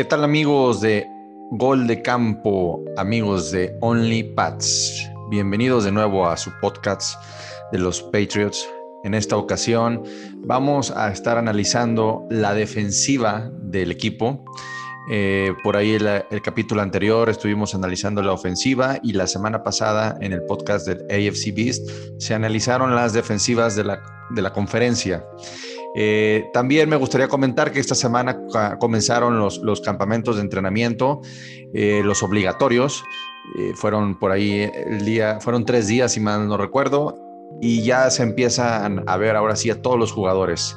¿Qué tal amigos de Gol de Campo, amigos de Only Pats? Bienvenidos de nuevo a su podcast de los Patriots. En esta ocasión vamos a estar analizando la defensiva del equipo. Eh, por ahí el, el, capítulo anterior estuvimos analizando la ofensiva y la semana pasada en el podcast del AFC Beast se analizaron las defensivas de la, de la conferencia. Eh, también me gustaría comentar que esta semana comenzaron los, campamentos de entrenamiento, eh, los obligatorios. Eh, fueron por ahí el día, fueron tres días, si mal no recuerdo, y ya se empiezan a ver ahora sí a todos los jugadores.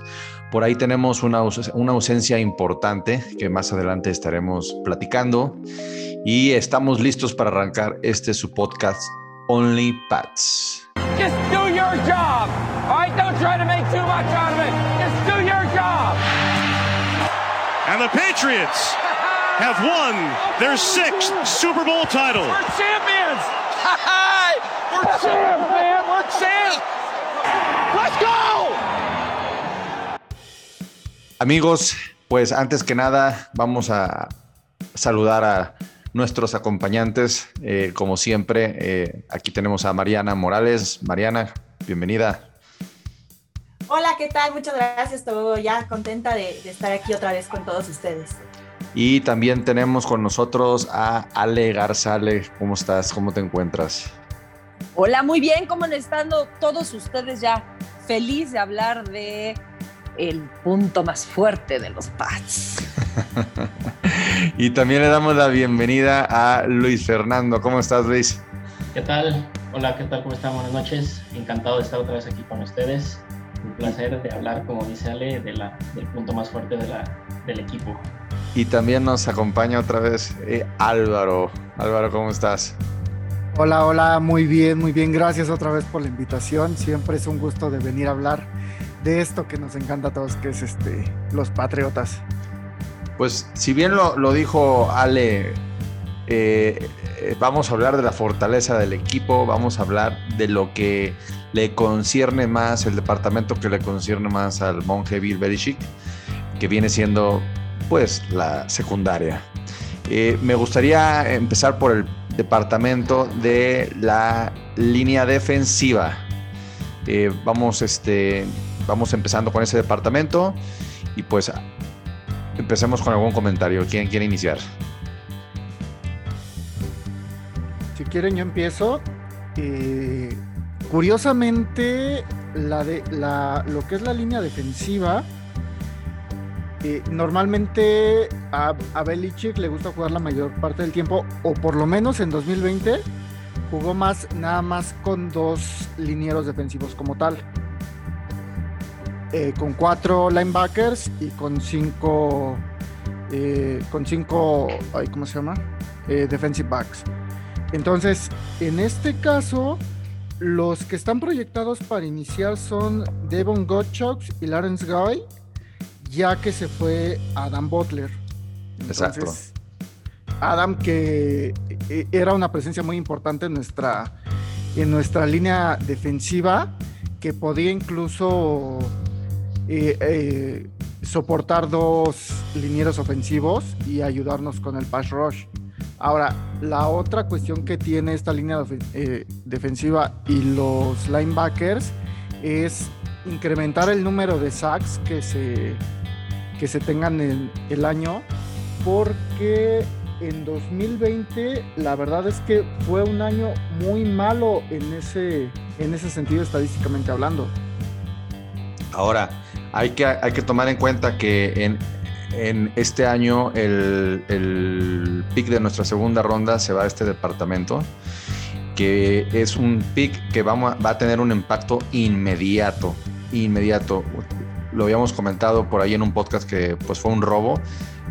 Por ahí tenemos una, una ausencia importante que más adelante estaremos platicando y estamos listos para arrancar este su podcast Only Pats. Just do your job. All right, don't try to make too. And the Patriots have won their sixth Super Bowl title. We're champions. We're champs, man. We're champs. Let's go. Amigos, pues antes que nada vamos a saludar a nuestros acompañantes. Eh, como siempre, eh, aquí tenemos a Mariana Morales. Mariana, bienvenida. Hola, ¿qué tal? Muchas gracias. Estoy ya contenta de, de, estar aquí otra vez con todos ustedes. Y también tenemos con nosotros a Ale Garzale. ¿Cómo estás? ¿Cómo te encuentras? Hola, muy bien. ¿Cómo están todos ustedes ya? Feliz de hablar de el punto más fuerte de los Pats. y también le damos la bienvenida a Luis Fernando. ¿Cómo estás, Luis? ¿Qué tal? Hola, ¿qué tal? ¿Cómo están? Buenas noches. Encantado de estar otra vez aquí con ustedes. Un placer de hablar, como dice Ale, de la, del punto más fuerte de la, del equipo. Y también nos acompaña otra vez eh, Álvaro. Álvaro, ¿cómo estás? Hola, hola, muy bien, muy bien. Gracias otra vez por la invitación. Siempre es un gusto de venir a hablar de esto que nos encanta a todos, que es este, los Patriotas. Pues si bien lo, lo dijo Ale, eh, vamos a hablar de la fortaleza del equipo, vamos a hablar de lo que le concierne más, el departamento que le concierne más al monje Bill Belichick, que viene siendo pues la secundaria. Eh, me gustaría empezar por el departamento de la línea defensiva. Eh, vamos, este, vamos empezando con ese departamento y pues empecemos con algún comentario. ¿Quién quiere iniciar? Si quieren, yo empiezo. Eh, curiosamente, lo que es la línea defensiva, eh, normalmente a, Belichick le gusta jugar la mayor parte del tiempo, o por lo menos en 2020 jugó más nada más con dos linieros defensivos como tal. Eh, con cuatro linebackers y con cinco eh, con cinco ay, ¿cómo se llama? Defensive backs. Entonces, en este caso, los que están proyectados para iniciar son Devon Gottschalk y Lawrence Guy, ya que se fue Adam Butler. Entonces, Exacto. Adam que era una presencia muy importante en nuestra en nuestra línea defensiva que podía incluso eh, eh, soportar dos linieros ofensivos y ayudarnos con el pass rush. Ahora, la otra cuestión que tiene esta línea eh, defensiva y los linebackers es incrementar el número de sacks que se, que se tengan en el año, porque en 2020 la verdad es que fue un año muy malo en ese, en ese sentido estadísticamente hablando. Ahora, hay que, hay que tomar en cuenta que en, en este año el, el, pick de nuestra segunda ronda se va a este departamento, que es un pick que va a, va a tener un impacto inmediato, inmediato. Lo habíamos comentado por ahí en un podcast que pues fue un robo.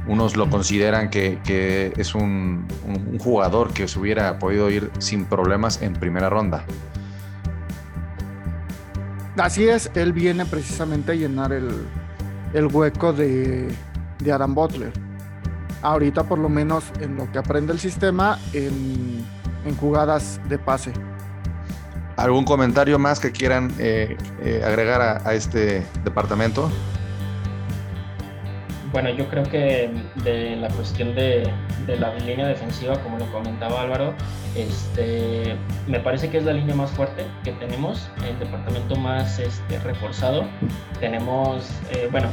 Unos lo consideran que, que es un, un, jugador que se hubiera podido ir sin problemas en primera ronda. Así es, él viene precisamente a llenar el, el hueco de, de, Adam Butler. Ahorita por lo menos en lo que aprende el sistema en, en jugadas de pase. ¿Algún comentario más que quieran eh, eh, agregar a, a, este departamento? bueno, yo creo que de la cuestión de, de, la línea defensiva, como lo comentaba Álvaro, este, me parece que es la línea más fuerte que tenemos, el departamento más este, reforzado. Tenemos, eh, bueno,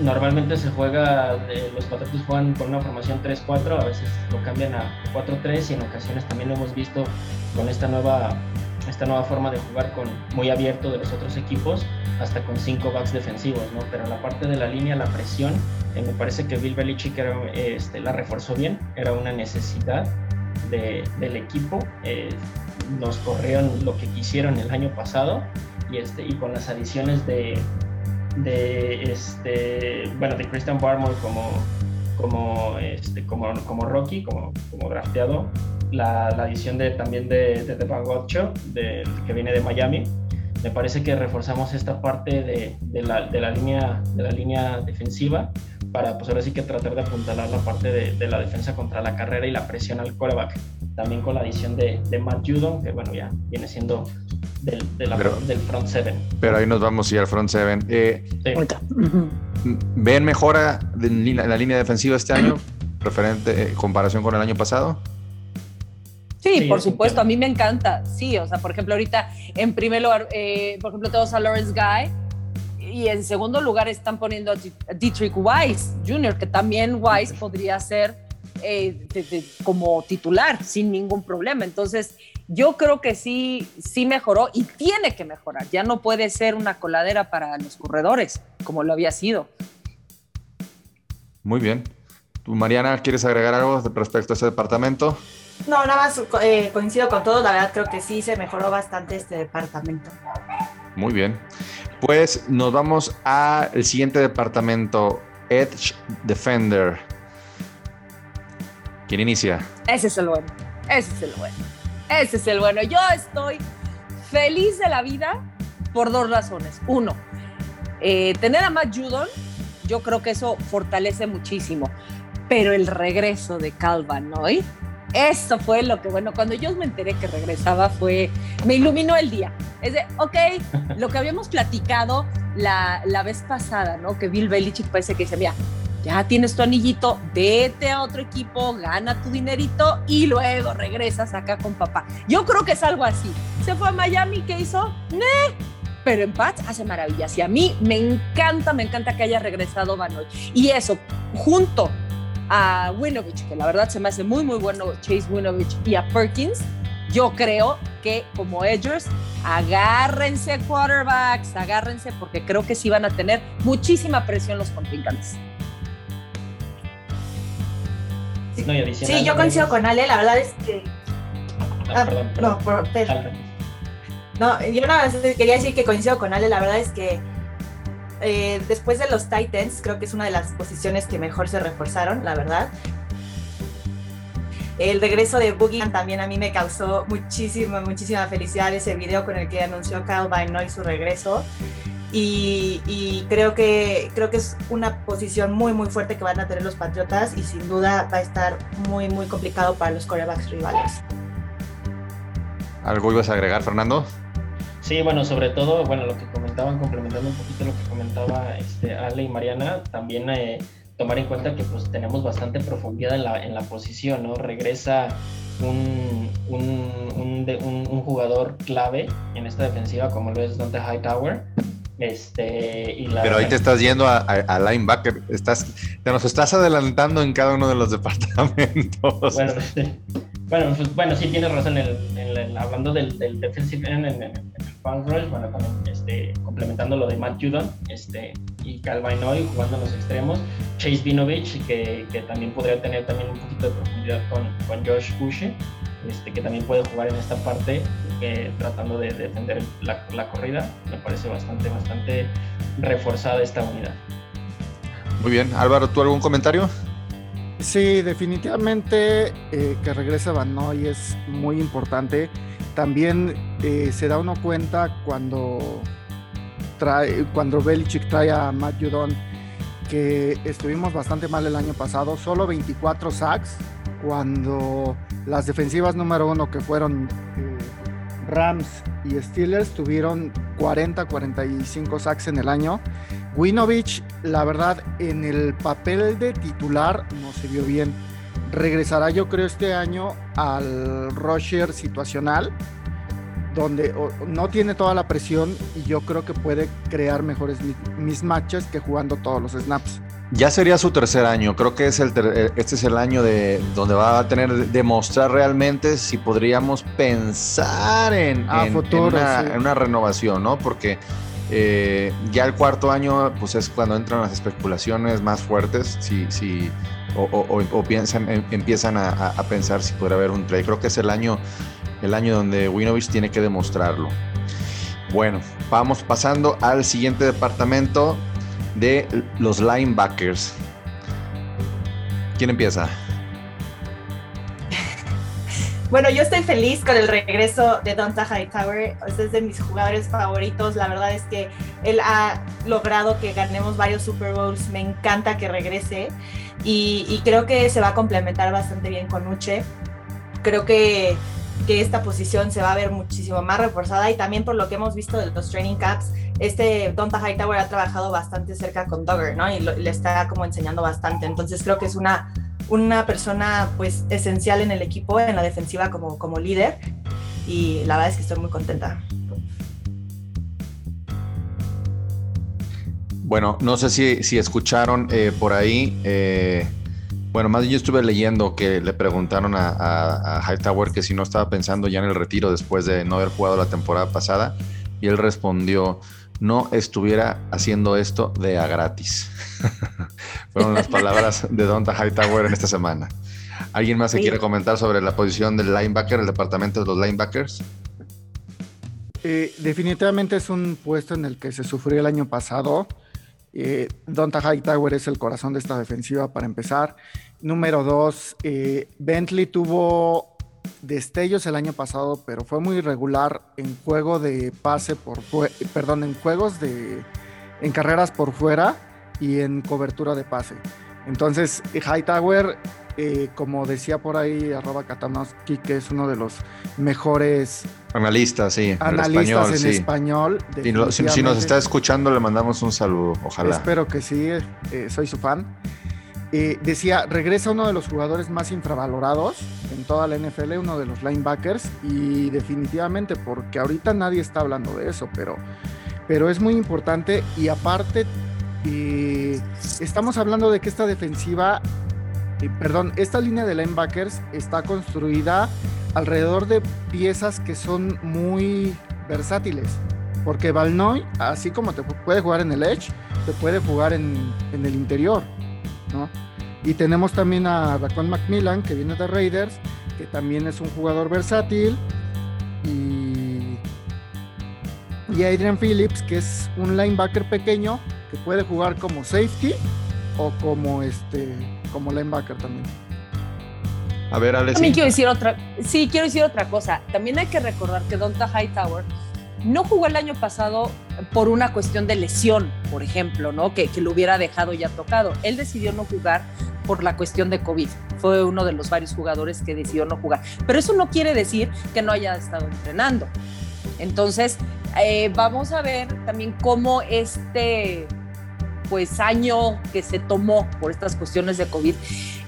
normalmente se juega, los Patriots juegan con una formación 3-4, a veces lo cambian a 4-3 y en ocasiones también lo hemos visto con esta nueva, esta nueva forma de jugar con muy abierto de los otros equipos, hasta con cinco backs defensivos, ¿no? Pero la parte de la línea, la presión, eh, me parece que Bill Belichick este, la reforzó bien, era una necesidad del equipo. Eh, nos corrieron lo que quisieron el año pasado y, este, y con las adiciones de, de este, bueno, de Christian Barmore como, como, este, como, como Rocky, como, como drafteado, la, la adición de, también de, de, de que viene de Miami. Me parece que reforzamos esta parte de, de, la, de, la, línea, de la línea defensiva para pues ahora sí que tratar de apuntalar la parte de, de, la defensa contra la carrera y la presión al quarterback. También con la adición de Matt Judon, que bueno, ya viene siendo del, del front seven. Pero ahí nos vamos a ir al front seven. Eh, ¿Ven mejora en la línea defensiva este año, referente en comparación con el año pasado? Sí, por supuesto, a mí me encanta. Sí, o sea, por ejemplo, ahorita en primer lugar, eh, por ejemplo, tenemos a Lawrence Guy y en segundo lugar están poniendo a Dietrich Weiss Jr., que también Weiss podría ser eh, como titular sin ningún problema. Entonces, yo creo que sí, sí mejoró y tiene que mejorar. Ya no puede ser una coladera para los corredores como lo había sido. Muy bien. ¿Tú, Mariana, quieres agregar algo respecto a ese departamento? No, nada más eh, coincido con todos. La verdad, creo que sí se mejoró bastante este departamento. Muy bien. Pues nos vamos al siguiente departamento, Edge Defender. ¿Quién inicia? Ese es el bueno. Ese es el bueno. Ese es el bueno. Yo estoy feliz de la vida por dos razones. Uno, eh, tener a Matt Judon, yo creo que eso fortalece muchísimo. Pero el regreso de Calvin Noy, eso fue lo que, bueno, cuando yo me enteré que regresaba fue, me iluminó el día. Es de, ok, lo que habíamos platicado la, la vez pasada, ¿no? Que Bill Belichick parece que dice, mira, ya tienes tu anillito, vete a otro equipo, gana tu dinerito y luego regresas acá con papá. Yo creo que es algo así. Se fue a Miami, ¿qué hizo? ¡Ne! Pero en Pats hace maravillas y a mí me encanta, me encanta que haya regresado Banoy. Y eso, junto a Winovich, que la verdad se me hace muy, muy bueno Chase Winovich y a Perkins, yo creo que como ellos, agárrense quarterbacks, agárrense porque creo que sí van a tener muchísima presión los contrincantes. Sí, yo coincido con Ale, la verdad es que... Ah, perdón, No, por, no, yo nada más quería decir que coincido con Ale, la verdad es que eh, después de los Titans, creo que es una de las posiciones que mejor se reforzaron, la verdad. El regreso de Boogie también a mí me causó muchísima, muchísima felicidad ese video con el que anunció Kyle By su regreso y, creo, que, creo que es una posición muy, muy fuerte que van a tener los Patriotas y sin duda va a estar muy, muy complicado para los corebacks rivales. ¿Algo ibas a agregar, Fernando? Sí, bueno, sobre todo, bueno, lo que comentaban, complementando un poquito lo que comentaba este, Ale y Mariana, también eh, tomar en cuenta que pues tenemos bastante profundidad en la, en la posición, ¿no? Regresa un, un, un, un, jugador clave en esta defensiva como lo es Dante Hightower este, Pero ahí te estás yendo a, linebacker, estás, te nos estás adelantando en cada uno de los departamentos. Bueno, bueno, pues, bueno sí tienes razón, en hablando del, del, defensive end en, el rush, bueno, también este, complementando lo de Matt Judon este, y Calvin Hoy jugando en los extremos, Chase Vinovich, que, que, también podría tener también un poquito de profundidad con, con Josh Bushy, este, que también puede jugar en esta parte eh, tratando de defender la, corrida. Me parece bastante, bastante reforzada esta unidad. Muy bien, Álvaro, ¿tú algún comentario? Sí, definitivamente eh, que regrese Banoy es muy importante. También eh, se da uno cuenta cuando trae, cuando Belichick trae a Matt Judon que estuvimos bastante mal el año pasado, solo 24 sacks, cuando las defensivas número uno que fueron Rams y Steelers tuvieron 40, 45 sacks en el año. Winovich, la verdad, en el papel de titular no se vio bien. Regresará, yo creo, este año al rusher situacional, donde no tiene toda la presión y yo creo que puede crear mejores mismatches que jugando todos los snaps. Ya sería su tercer año. Creo que es el eh, este es el año de donde va a tener demostrar realmente si podríamos pensar en, una, renovación, ¿no? Porque eh, ya el cuarto año, pues es cuando entran las especulaciones más fuertes, si, si, o, piensan, em, empiezan a, pensar si podría haber un trade. Creo que es el año, el año donde Winovich tiene que demostrarlo. Bueno, vamos pasando al siguiente departamento de los linebackers. ¿Quién empieza? Bueno, yo estoy feliz con el regreso de Donta Hightower. es de mis jugadores favoritos. La verdad es que él ha logrado que ganemos varios Super Bowls. Me encanta que regrese. Y, creo que se va a complementar bastante bien con Uche. Creo que, que, esta posición se va a ver muchísimo más reforzada. Y también por lo que hemos visto de los training caps, este Donta Hightower ha trabajado bastante cerca con Dogger, ¿no? Y le está como enseñando bastante. Entonces creo que es una una persona pues esencial en el equipo, en la defensiva como, como líder y la verdad es que estoy muy contenta. Bueno, no sé si, si escucharon eh, por ahí, eh, bueno, más bien yo estuve leyendo que le preguntaron a, a, Hightower que si no estaba pensando ya en el retiro después de no haber jugado la temporada pasada y él respondió, no estuviera haciendo esto de a gratis. Fueron las palabras de Donta Hightower en esta semana. ¿Alguien más se quiere comentar sobre la posición del linebacker, el departamento de los linebackers? Eh, definitivamente es un puesto en el que se sufrió el año pasado. Eh, Donta Hightower es el corazón de esta defensiva para empezar. Número dos, eh, Bentley tuvo destellos el año pasado, pero fue muy irregular en juego de pase por perdón, en juegos de en carreras por fuera y en cobertura de pase. Entonces, Hightower, eh, como decía por ahí, arroba Katanowski, que es uno de los mejores analistas, sí, analistas en español. si, nos está escuchando, le mandamos un saludo, ojalá. Espero que sí, eh, soy su fan. Eh, decía, regresa uno de los jugadores más infravalorados en toda la NFL, uno de los linebackers, y definitivamente, porque ahorita nadie está hablando de eso, pero, pero es muy importante y aparte, eh, estamos hablando de que esta defensiva, eh, perdón, esta línea de linebackers está construida alrededor de piezas que son muy versátiles, porque Valnoy, así como te puede jugar en el edge, te puede jugar en, en el interior. Y tenemos también a Racon Macmillan, que viene de Raiders, que también es un jugador versátil. Y, y Adrian Phillips, que es un linebacker pequeño, que puede jugar como safety o como este como linebacker también. A ver, Alex. También quiero decir otra, sí, quiero decir otra cosa. También hay que recordar que Donta Hightower no jugó el año pasado por una cuestión de lesión, por ejemplo, ¿no? Que, que lo hubiera dejado ya tocado. Él decidió no jugar por la cuestión de COVID. Fue uno de los varios jugadores que decidió no jugar. Pero eso no quiere decir que no haya estado entrenando. Entonces, eh, vamos a ver también cómo este pues año que se tomó por estas cuestiones de COVID,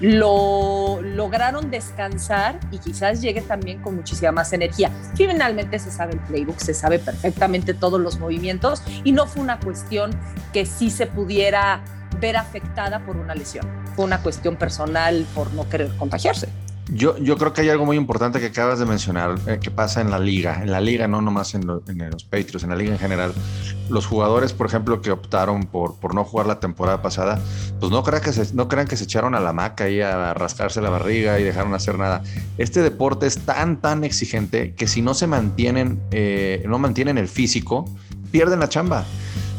lo lograron descansar y quizás llegue también con muchísima más energía. Finalmente se sabe el playbook, se sabe perfectamente todos los movimientos y no fue una cuestión que sí se pudiera ver afectada por una lesión. Fue una cuestión personal por no querer contagiarse. Yo, yo creo que hay algo muy importante que acabas de mencionar, eh, que pasa en la liga, en la liga, no nomás en, los Patriots, en la liga en general. Los jugadores, por ejemplo, que optaron por, por no jugar la temporada pasada, pues no crean, que se, no crean que se echaron a la maca y a rascarse la barriga y dejaron hacer nada. Este deporte es tan, tan exigente que si no se mantienen, eh, no mantienen el físico, pierden la chamba.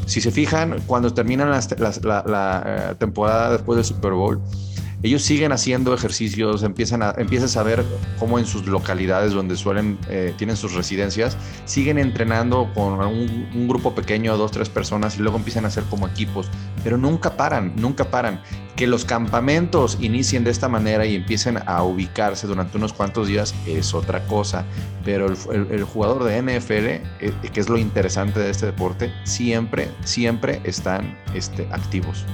Si se fijan, cuando terminan la, la, eh, temporada después del Super Bowl, ellos siguen haciendo ejercicios, empiezan a, empiezas a ver cómo en sus localidades donde suelen, eh, tienen sus residencias, siguen entrenando con un, grupo pequeño, dos, tres personas, y luego empiezan a hacer como equipos, pero nunca paran, nunca paran. Que los campamentos inicien de esta manera y empiecen a ubicarse durante unos cuantos días es otra cosa, pero el jugador de NFL, eh, que es lo interesante de este deporte, siempre, siempre están este, activos.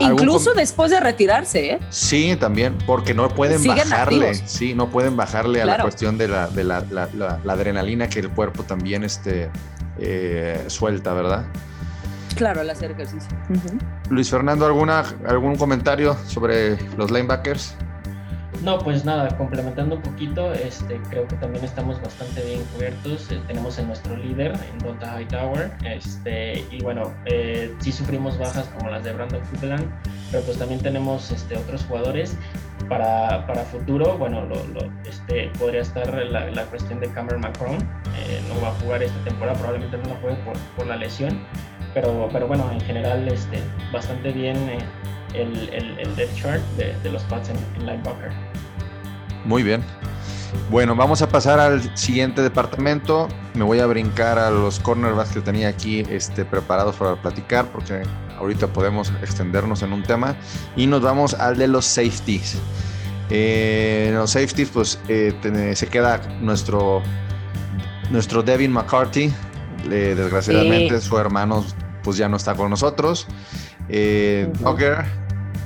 Incluso después de retirarse, ¿eh? Sí, también, porque no pueden Siguen bajarle, activos. sí, no pueden bajarle a la cuestión de, la, de la, la- la- la adrenalina que el cuerpo también este, eh, suelta, ¿verdad? Claro, al hacer ejercicio. Luis Fernando, ¿alguna, ¿algún comentario sobre los linebackers? No, pues nada, complementando un poquito, este, creo que también estamos bastante bien cubiertos. eh, tenemos en nuestro líder, en Donta Hightower, este, y bueno, eh, sí sufrimos bajas como las de Brandon Copeland, pero pues también tenemos este, otros jugadores. Para, para futuro, bueno, lo, lo- este, podría estar la, la cuestión de Cameron Macron, eh, no va a jugar esta temporada, probablemente no la juegue por, por la lesión, pero, pero bueno, en general este, bastante bien eh, el, el, el depth chart de, de los Pats en, en linebacker. Muy bien. Bueno, vamos a pasar al siguiente departamento. Me voy a brincar a los cornerbacks que tenía aquí este, preparados para platicar, porque ahorita podemos extendernos en un tema. Y nos vamos al de los safeties. Eh, en los safeties, pues eh, ten- se queda nuestro, nuestro Devin McCarthy. Eh, desgraciadamente, su hermano pues ya no está con nosotros. Eh. Dogger,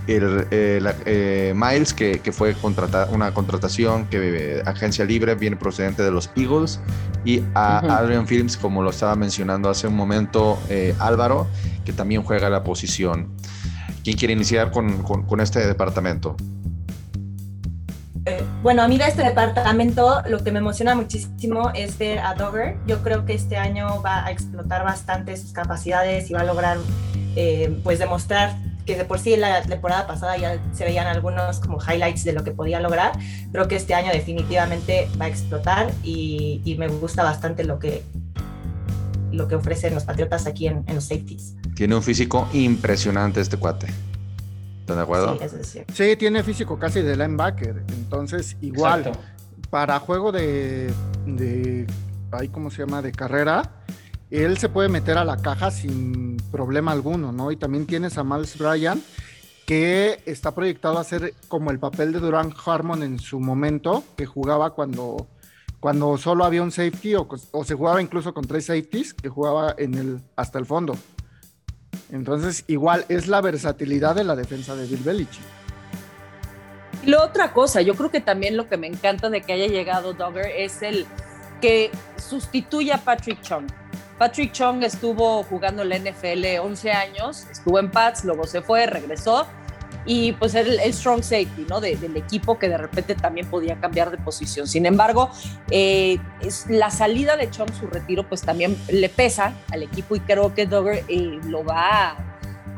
el, eh, la- eh, Miles, que, que fue contrata- una contratación que eh, agencia libre, viene procedente de los Eagles, y a. Adrian Phillips, como lo estaba mencionando hace un momento eh, Álvaro, que también juega la posición. ¿Quién quiere iniciar con, con- con este departamento? Bueno, a mí de este departamento lo que me emociona muchísimo es ver a Dogger. Yo creo que este año va a explotar bastante sus capacidades y va a lograr eh, pues demostrar que de por sí en la temporada pasada ya se veían algunos como highlights de lo que podía lograr. Creo que este año definitivamente va a explotar y, y me gusta bastante lo que, lo que ofrecen los Patriotas aquí en, en los safeties. Tiene un físico impresionante este cuate. ¿Están de acuerdo? Sí, eso es. Sí, tiene físico casi de linebacker. Entonces, igual, Exacto. para juego de, de ahí cómo se llama, de carrera, él se puede meter a la caja sin problema alguno, ¿no? Y también tienes a Miles Bryan, que está proyectado a hacer como el papel de Duran Harmon en su momento, que jugaba cuando, cuando solo había un safety o, se jugaba incluso con tres safeties, que jugaba en el, hasta el fondo. Entonces, igual es la versatilidad de la defensa de Bill Belichick. Y la otra cosa, yo creo que también lo que me encanta de que haya llegado Dogger es el que sustituye a Patrick Chung. Patrick Chung estuvo jugando en la NFL 11 años, estuvo en Pats, luego se fue, regresó y pues el, el strong safety, ¿no? De- del equipo que de repente también podía cambiar de posición. Sin embargo, eh, la salida de Chung, su retiro, pues también le pesa al equipo y creo que Dogger eh, lo va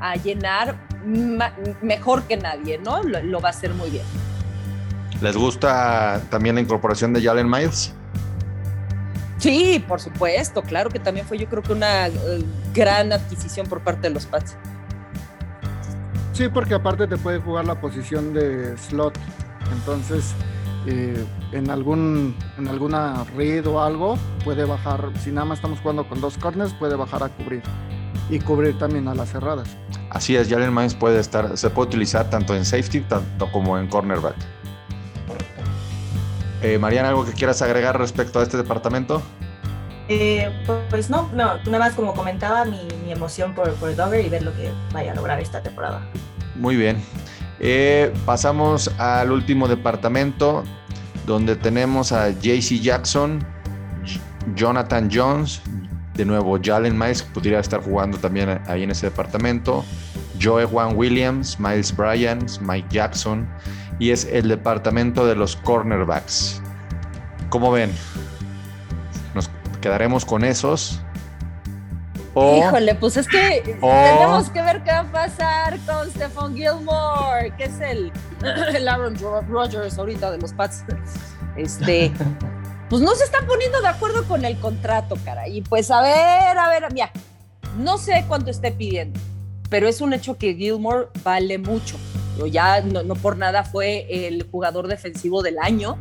a, llenar mejor que nadie, ¿no? Lo, lo va a hacer muy bien. ¿Les gusta también la incorporación de Jalen Miles? Sí, por supuesto, claro que también fue yo creo que una eh, gran adquisición por parte de los Pats. Sí, porque aparte te puede jugar la posición de slot. Entonces, eh, en algún en alguna read o algo, puede bajar. Si nada más estamos jugando con dos corners, puede bajar a cubrir. Y cubrir también a las cerradas. Así es, Jalen Miles puede estar, se puede utilizar tanto en safety tanto como en cornerback. Eh, Mariana, ¿algo que quieras agregar respecto a este departamento? Eh, pues no, no, nada más como comentaba mi, mi emoción por, por Dogger y ver lo que vaya a lograr esta temporada. Muy bien. Eh, pasamos al último departamento donde tenemos a JC Jackson, Jonathan Jones, de nuevo Jalen Miles, que podría estar jugando también ahí en ese departamento, Joe Juan Williams, Miles Bryant, Mike Jackson, y es el departamento de los cornerbacks. ¿Cómo ven? ¿Nos quedaremos con esos? O- Híjole, pues es que o- tenemos que ver qué va a pasar con Stephon Gilmore, que es el, el Aaron Ro- Rodgers ahorita de los Pats. Este, pues no se están poniendo de acuerdo con el contrato, cara. Y pues a ver, a ver, mira, no sé cuánto esté pidiendo, pero es un hecho que Gilmore vale mucho. Ya no, no por nada fue el jugador defensivo del año.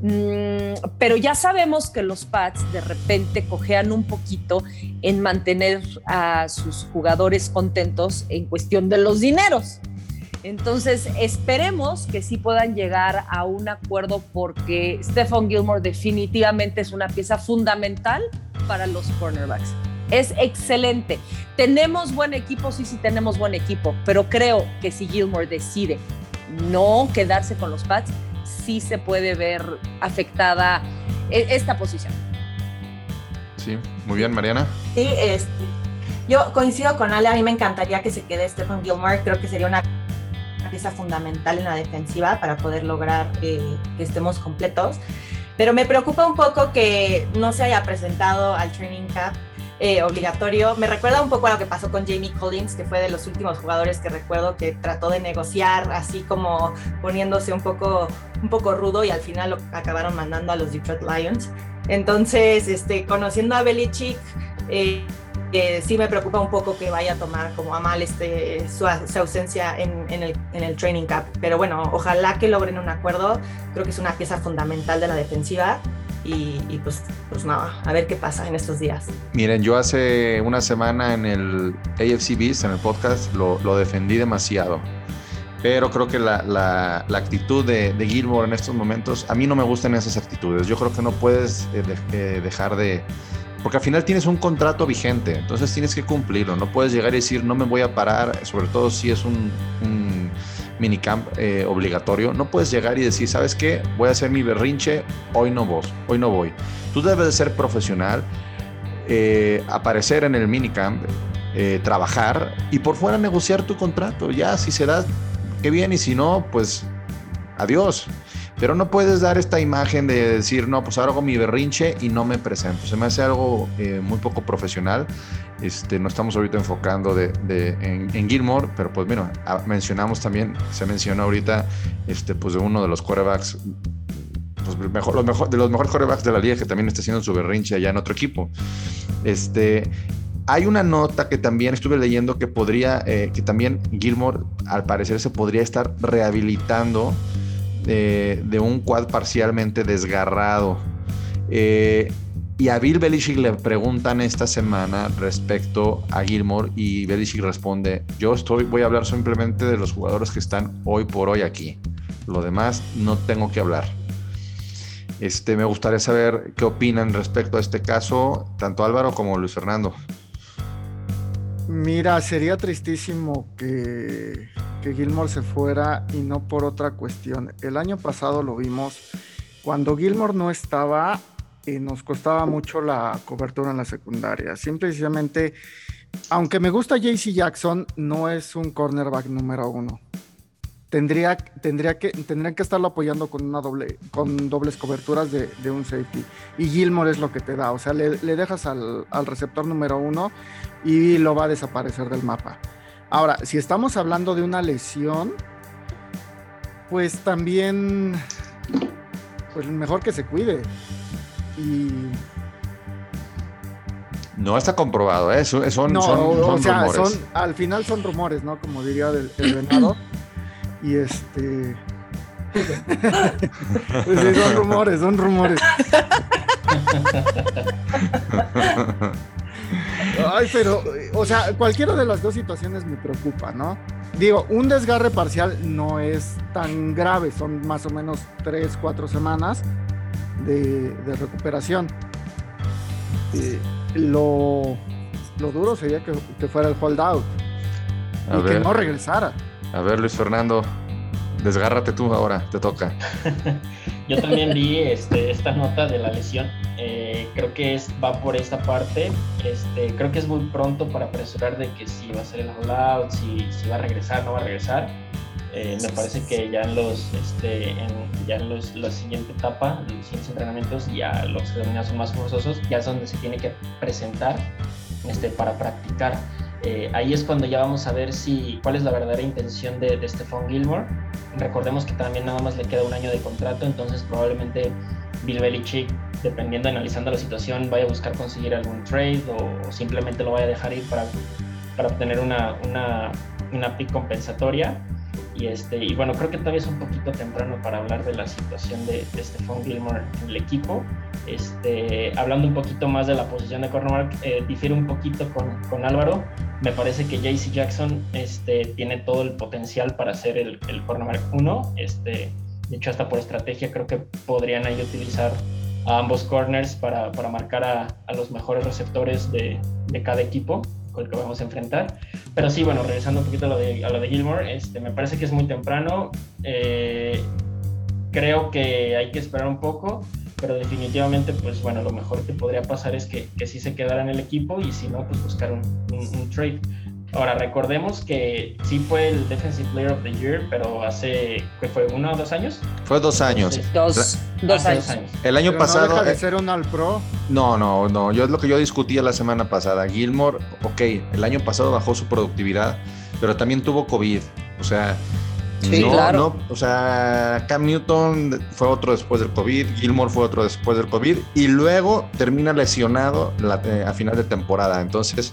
Mm, pero ya sabemos que los Pats de repente cojean un poquito en mantener a sus jugadores contentos en cuestión de los dineros. Entonces, esperemos que sí puedan llegar a un acuerdo porque Stephon Gilmore definitivamente es una pieza fundamental para los cornerbacks. Es excelente. Tenemos buen equipo, sí, sí tenemos buen equipo, pero creo que si Gilmore decide no quedarse con los Pats, sí se puede ver afectada e-, esta posición. Sí, muy bien, Mariana. Sí, este, yo coincido con Ale, a mí me encantaría que se quede Stephen Gilmore, creo que sería una pieza fundamental en la defensiva para poder lograr eh, que estemos completos. Pero me preocupa un poco que no se haya presentado al training camp eh, obligatorio. Me recuerda un poco a lo que pasó con Jamie Collins, que fue de los últimos jugadores que recuerdo que trató de negociar, así como poniéndose un poco, un poco rudo y al final lo acabaron mandando a los Detroit Lions. Entonces, este, conociendo a Belichick, eh, eh, sí me preocupa un poco que vaya a tomar como a mal este, su, ausencia en, el, en, el, training camp. Pero bueno, ojalá que logren un acuerdo. Creo que es una pieza fundamental de la defensiva y, pues, pues nada, a ver qué pasa en estos días. Miren, yo hace una semana en el AFC Beast, en el podcast, lo, lo defendí demasiado. Pero creo que la, la, la actitud de, de, Gilmore en estos momentos, a mí no me gustan esas actitudes. Yo creo que no puedes eh, eh, dejar de... Porque al final tienes un contrato vigente, entonces tienes que cumplirlo. No puedes llegar y decir, no me voy a parar, sobre todo si es un, un minicamp eh, obligatorio, no puedes llegar y decir, ¿sabes qué? Voy a hacer mi berrinche, hoy no voy, hoy no voy. Tú debes de ser profesional, eh, aparecer en el minicamp, eh, trabajar y por fuera negociar tu contrato. Ya, si se da, qué bien, y si no, pues adiós. Pero no puedes dar esta imagen de decir, no, pues ahora hago mi berrinche y no me presento. Se me hace algo muy poco profesional este, no estamos ahorita enfocando de, en, Gilmore, pero pues mira, ah, mencionamos también, se mencionó ahorita, este, pues de uno de los quarterbacks, pues mejor, los mejor, de los mejores quarterbacks de la liga que también está haciendo su berrinche allá en otro equipo. Este, hay una nota que también estuve leyendo que podría, eh, que también Gilmore al parecer se podría estar rehabilitando de, un quad parcialmente desgarrado. Eh, y a Bill Belichick le preguntan esta semana respecto a Gilmore y Belichick responde, yo estoy, voy a hablar simplemente de los jugadores que están hoy por hoy aquí. Lo demás no tengo que hablar. Este, me gustaría saber qué opinan respecto a este caso, tanto Álvaro como Luis Fernando. Mira, sería tristísimo que, que Gilmore se fuera y no por otra cuestión. El año pasado lo vimos, cuando Gilmore no estaba, nos costaba mucho la cobertura en la secundaria. Simplemente, aunque me gusta JC Jackson, no es un cornerback número uno. Tendría, tendría que, tendrían que estarlo apoyando con una doble, con dobles coberturas de, un safety. Y Gilmore es lo que te da. O sea, le, dejas al, al, receptor número uno y lo va a desaparecer del mapa. Ahora, si estamos hablando de una lesión, pues también, pues mejor que se cuide. No está comprobado, ¿eh? son, son, rumores. al final son rumores, ¿no? Como diría el, venado. Y este. Pues son rumores, son rumores. Ay, pero, o sea, cualquiera de las dos situaciones me preocupa, ¿no? Digo, un desgarre parcial no es tan grave, son más o menos tres, cuatro semanas de, recuperación. Eh, lo, lo, duro sería que, fuera el holdout y que no regresara. A ver, Luis Fernando, desgárrate tú ahora, te toca. Yo también vi este, esta nota de la lesión. Eh, creo que es, va por esta parte. Este, creo que es muy pronto para apresurar de que si va a ser el holdout, si, si va a regresar, no va a regresar. Eh, me parece que ya en los este, en, ya en los, la siguiente etapa, los siguientes entrenamientos, ya los exámenes son más forzosos, ya es donde se tiene que presentar este, para practicar. Eh, ahí es cuando ya vamos a ver si cuál es la verdadera intención de, de Stephon Gilmore. Recordemos que también nada más le queda un año de contrato, entonces probablemente Bill Belichick, dependiendo, analizando la situación, vaya a buscar conseguir algún trade o, simplemente lo vaya a dejar ir para, para obtener una, una, una pick compensatoria Y, este, y bueno, creo que todavía es un poquito temprano para hablar de la situación de, de Stephon Gilmore en el equipo. Este, hablando un poquito más de la posición de cornerback, eh, difiere un poquito con, con, Álvaro. Me parece que JC Jackson este, tiene todo el potencial para ser el, el cornerback 1. Este, de hecho, hasta por estrategia creo que podrían ahí utilizar a ambos corners para, para marcar a, a, los mejores receptores de, de cada equipo con el que vamos a enfrentar. Pero sí, bueno, regresando un poquito a lo de, a lo de Gilmore, este, me parece que es muy temprano. Eh, creo que hay que esperar un poco, pero definitivamente, pues bueno, lo mejor que podría pasar es que, que sí se quedara en el equipo y si no, pues buscar un, un, un trade. Ahora, recordemos que sí fue el Defensive Player of the Year, pero hace, ¿qué fue? ¿Uno o dos años? Fue dos años. Entonces, dos, dos, años. El año Pero pasado. No deja de eh, ser un All Pro. No, no, no. Yo es lo que yo discutía la semana pasada. Gilmore, ok, el año pasado bajó su productividad, pero también tuvo COVID. O sea, Sí, no, claro. no, o sea, Cam Newton fue otro después del COVID, Gilmore fue otro después del COVID y luego termina lesionado la- eh, a final de temporada. Entonces,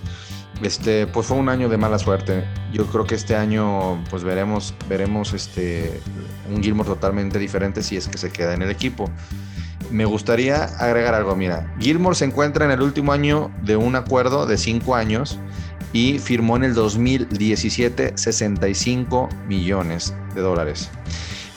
este, pues fue un año de mala suerte. Yo creo que este año, pues veremos, veremos este, un Gilmore totalmente diferente si es que se queda en el equipo. Me gustaría agregar algo, mira, Gilmore se encuentra en el último año de un acuerdo de cinco años y firmó en el 2017 65 millones de dólares.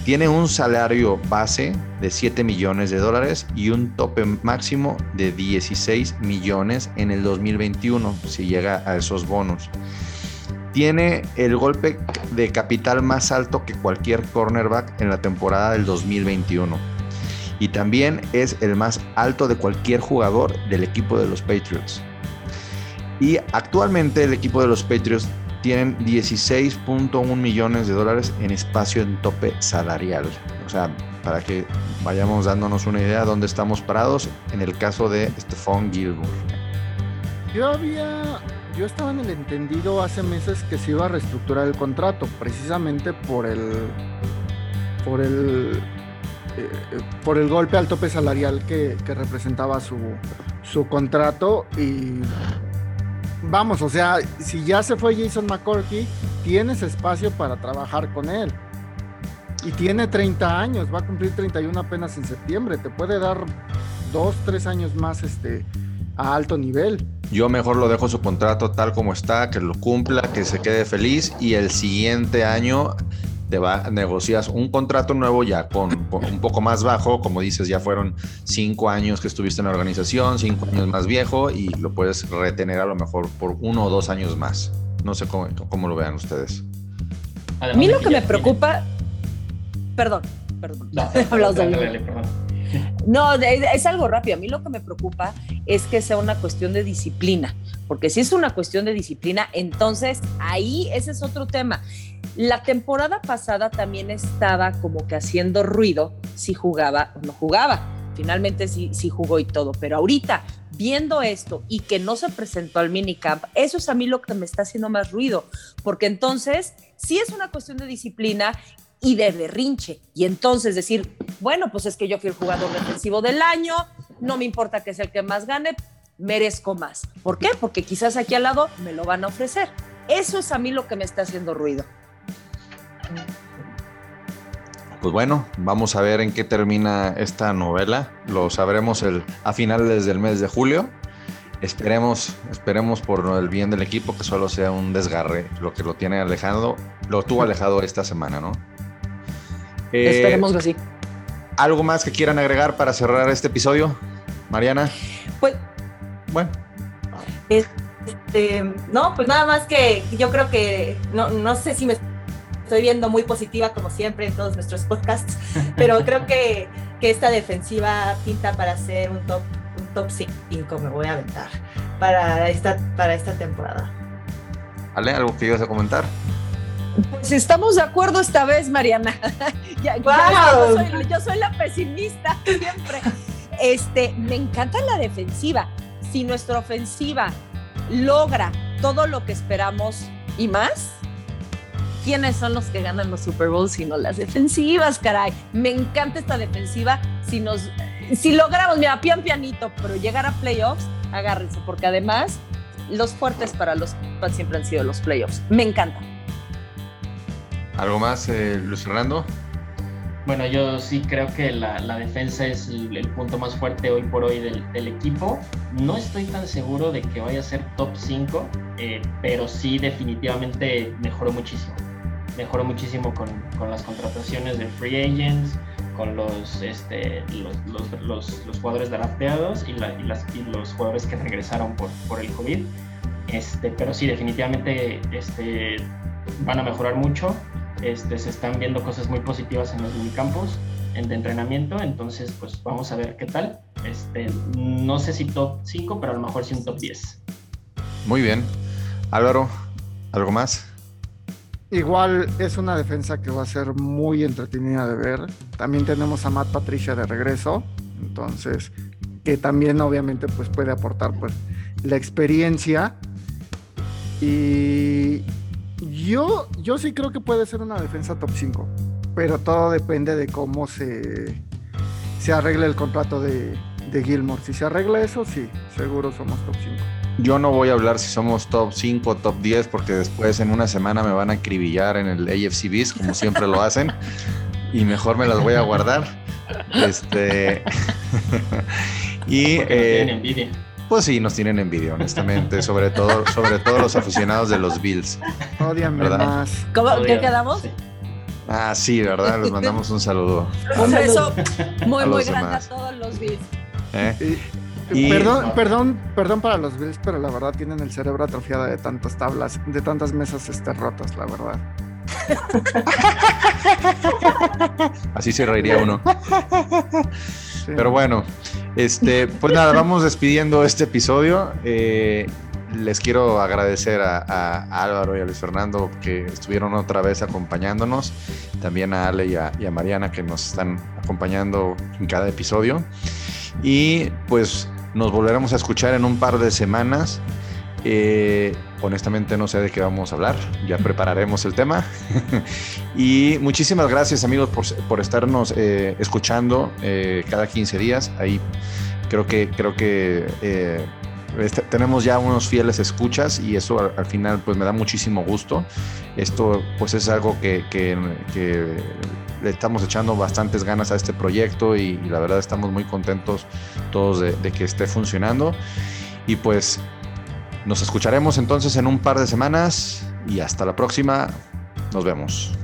Tiene un salario base de 7 millones de dólares y un tope máximo de 16 millones en el 2021 si llega a esos bonos. Tiene el golpe de capital más alto que cualquier cornerback en la temporada del 2021 y también es el más alto de cualquier jugador del equipo de los Patriots. Y actualmente el equipo de los Patriots tienen 16.1 millones de dólares en espacio en tope salarial. O sea, para que vayamos dándonos una idea de dónde estamos parados en el caso de Stephon Gilmore. Yo había. Yo estaba en el entendido hace meses que se iba a reestructurar el contrato, precisamente por el. por el. eh, por el golpe al tope salarial que, que representaba su, su contrato. Y vamos, o sea, si ya se fue Jason McCourty, tienes espacio para trabajar con él. Y tiene 30 años, va a cumplir 31 apenas en septiembre. Te puede dar dos, tres años más este, a alto nivel. Yo mejor lo dejo su contrato tal como está, que lo cumpla, que se quede feliz y el siguiente año te va, negocias un contrato nuevo ya con, con un poco más bajo, como dices, ya fueron cinco años que estuviste en la organización, cinco años más viejo y lo puedes retener a lo mejor por uno o dos años más. No sé cómo, cómo lo vean ustedes. A mí lo que me preocupa, perdón, perdón, No, dale, dale, perdón. No, es algo rápido. A mí lo que me preocupa es que sea una cuestión de disciplina, porque si es una cuestión de disciplina, entonces ahí ese es otro tema. La temporada pasada también estaba como que haciendo ruido si jugaba o no jugaba. Finalmente sí, sí jugó y todo, pero ahorita viendo esto y que no se presentó al minicamp, eso es a mí lo que me está haciendo más ruido, porque entonces sí es una cuestión de disciplina y de berrinche. Y entonces decir, bueno, pues es que yo fui el jugador defensivo del año, no me importa que sea el que más gane, merezco más. ¿Por qué? Porque quizás aquí al lado me lo van a ofrecer. Eso es a mí lo que me está haciendo ruido. Pues bueno, vamos a ver en qué termina esta novela. Lo sabremos el, a finales del mes de julio. Esperemos, esperemos por el bien del equipo que solo sea un desgarre lo que lo tiene alejado, lo tuvo alejado esta semana, ¿no? Eh, Esperemos que sí. ¿Algo más que quieran agregar para cerrar este episodio? Mariana, Pues bueno, Este, no, pues nada más que yo creo que, no, no sé si me estoy viendo muy positiva como siempre en todos nuestros podcasts, pero creo que, que esta defensiva pinta para ser un top, un top 5, me voy a aventar, para esta, para esta temporada. ¿Ale? ¿Algo que ibas a comentar? Pues estamos de acuerdo esta vez, Mariana. yo, soy, yo soy la pesimista siempre. Este, me encanta la defensiva. Si nuestra ofensiva logra todo lo que esperamos y más, ¿quiénes son los que ganan los Super Bowls sino las defensivas, caray? Me encanta esta defensiva. Si nos, si logramos, mira, pian pianito, pero llegar a playoffs, agárrense, porque además los fuertes para los siempre han sido los playoffs. Me encanta. ¿Algo más, eh, Luis Fernando? Bueno, yo sí creo que la, defensa es el, punto más fuerte hoy por hoy del, equipo. No estoy tan seguro de que vaya a ser top 5, eh, pero sí definitivamente mejoró muchísimo. Mejoró muchísimo con, las contrataciones de free agents, con los, este, los, los, los jugadores drafteados y, la, y, las, y, los jugadores que regresaron por, por el COVID. Este, pero sí, definitivamente este, van a mejorar mucho. Este, se están viendo cosas muy positivas en los minicampos de entrenamiento, entonces pues vamos a ver qué tal. Este, no sé si top 5, pero a lo mejor sí un top 10. Muy bien. Álvaro, ¿algo más? Igual es una defensa que va a ser muy entretenida de ver. También tenemos a Matt Patricia de regreso, entonces que también obviamente pues puede aportar pues la experiencia y yo, yo sí creo que puede ser una defensa top 5, pero todo depende de cómo se, se arregle el contrato de, de Gilmore. Si se arregla eso, sí, seguro somos top 5. Yo no voy a hablar si somos top 5 o top 10 porque después en una semana me van a acribillar en el AFC Beast, como siempre lo hacen, y mejor me las voy a guardar. Este. y. Eh, envidia. Pues sí, nos tienen envidia, honestamente, sobre todo, sobre todo los aficionados de los Bills. Odiame ¿Verdad? más. ¿Cómo, ¿Qué quedamos? Sí. Ah, sí, ¿verdad? Les mandamos un saludo. Un beso muy, muy grande demás. a todos los Bills. ¿eh? Y- Y- perdón, perdón, perdón para los Bills, pero la verdad tienen el cerebro atrofiado de tantas tablas, de tantas mesas este, rotas, la verdad. Así se reiría uno. Pero bueno, este, pues nada, vamos despidiendo este episodio. Eh, les quiero agradecer a, Álvaro y a Luis Fernando que estuvieron otra vez acompañándonos. También a Ale y a, y a Mariana que nos están acompañando en cada episodio. Y pues nos volveremos a escuchar en un par de semanas. Eh, honestamente no sé de qué vamos a hablar, ya prepararemos el tema. y muchísimas gracias amigos por, por estarnos eh, escuchando eh, cada 15 días. Ahí creo que, creo que eh, este- tenemos ya unos fieles escuchas y eso al, al final pues me da muchísimo gusto. Esto pues es algo que, le estamos echando bastantes ganas a este proyecto y, y la verdad estamos muy contentos todos de, de que esté funcionando. Y pues nos escucharemos entonces en un par de semanas y hasta la próxima. Nos vemos.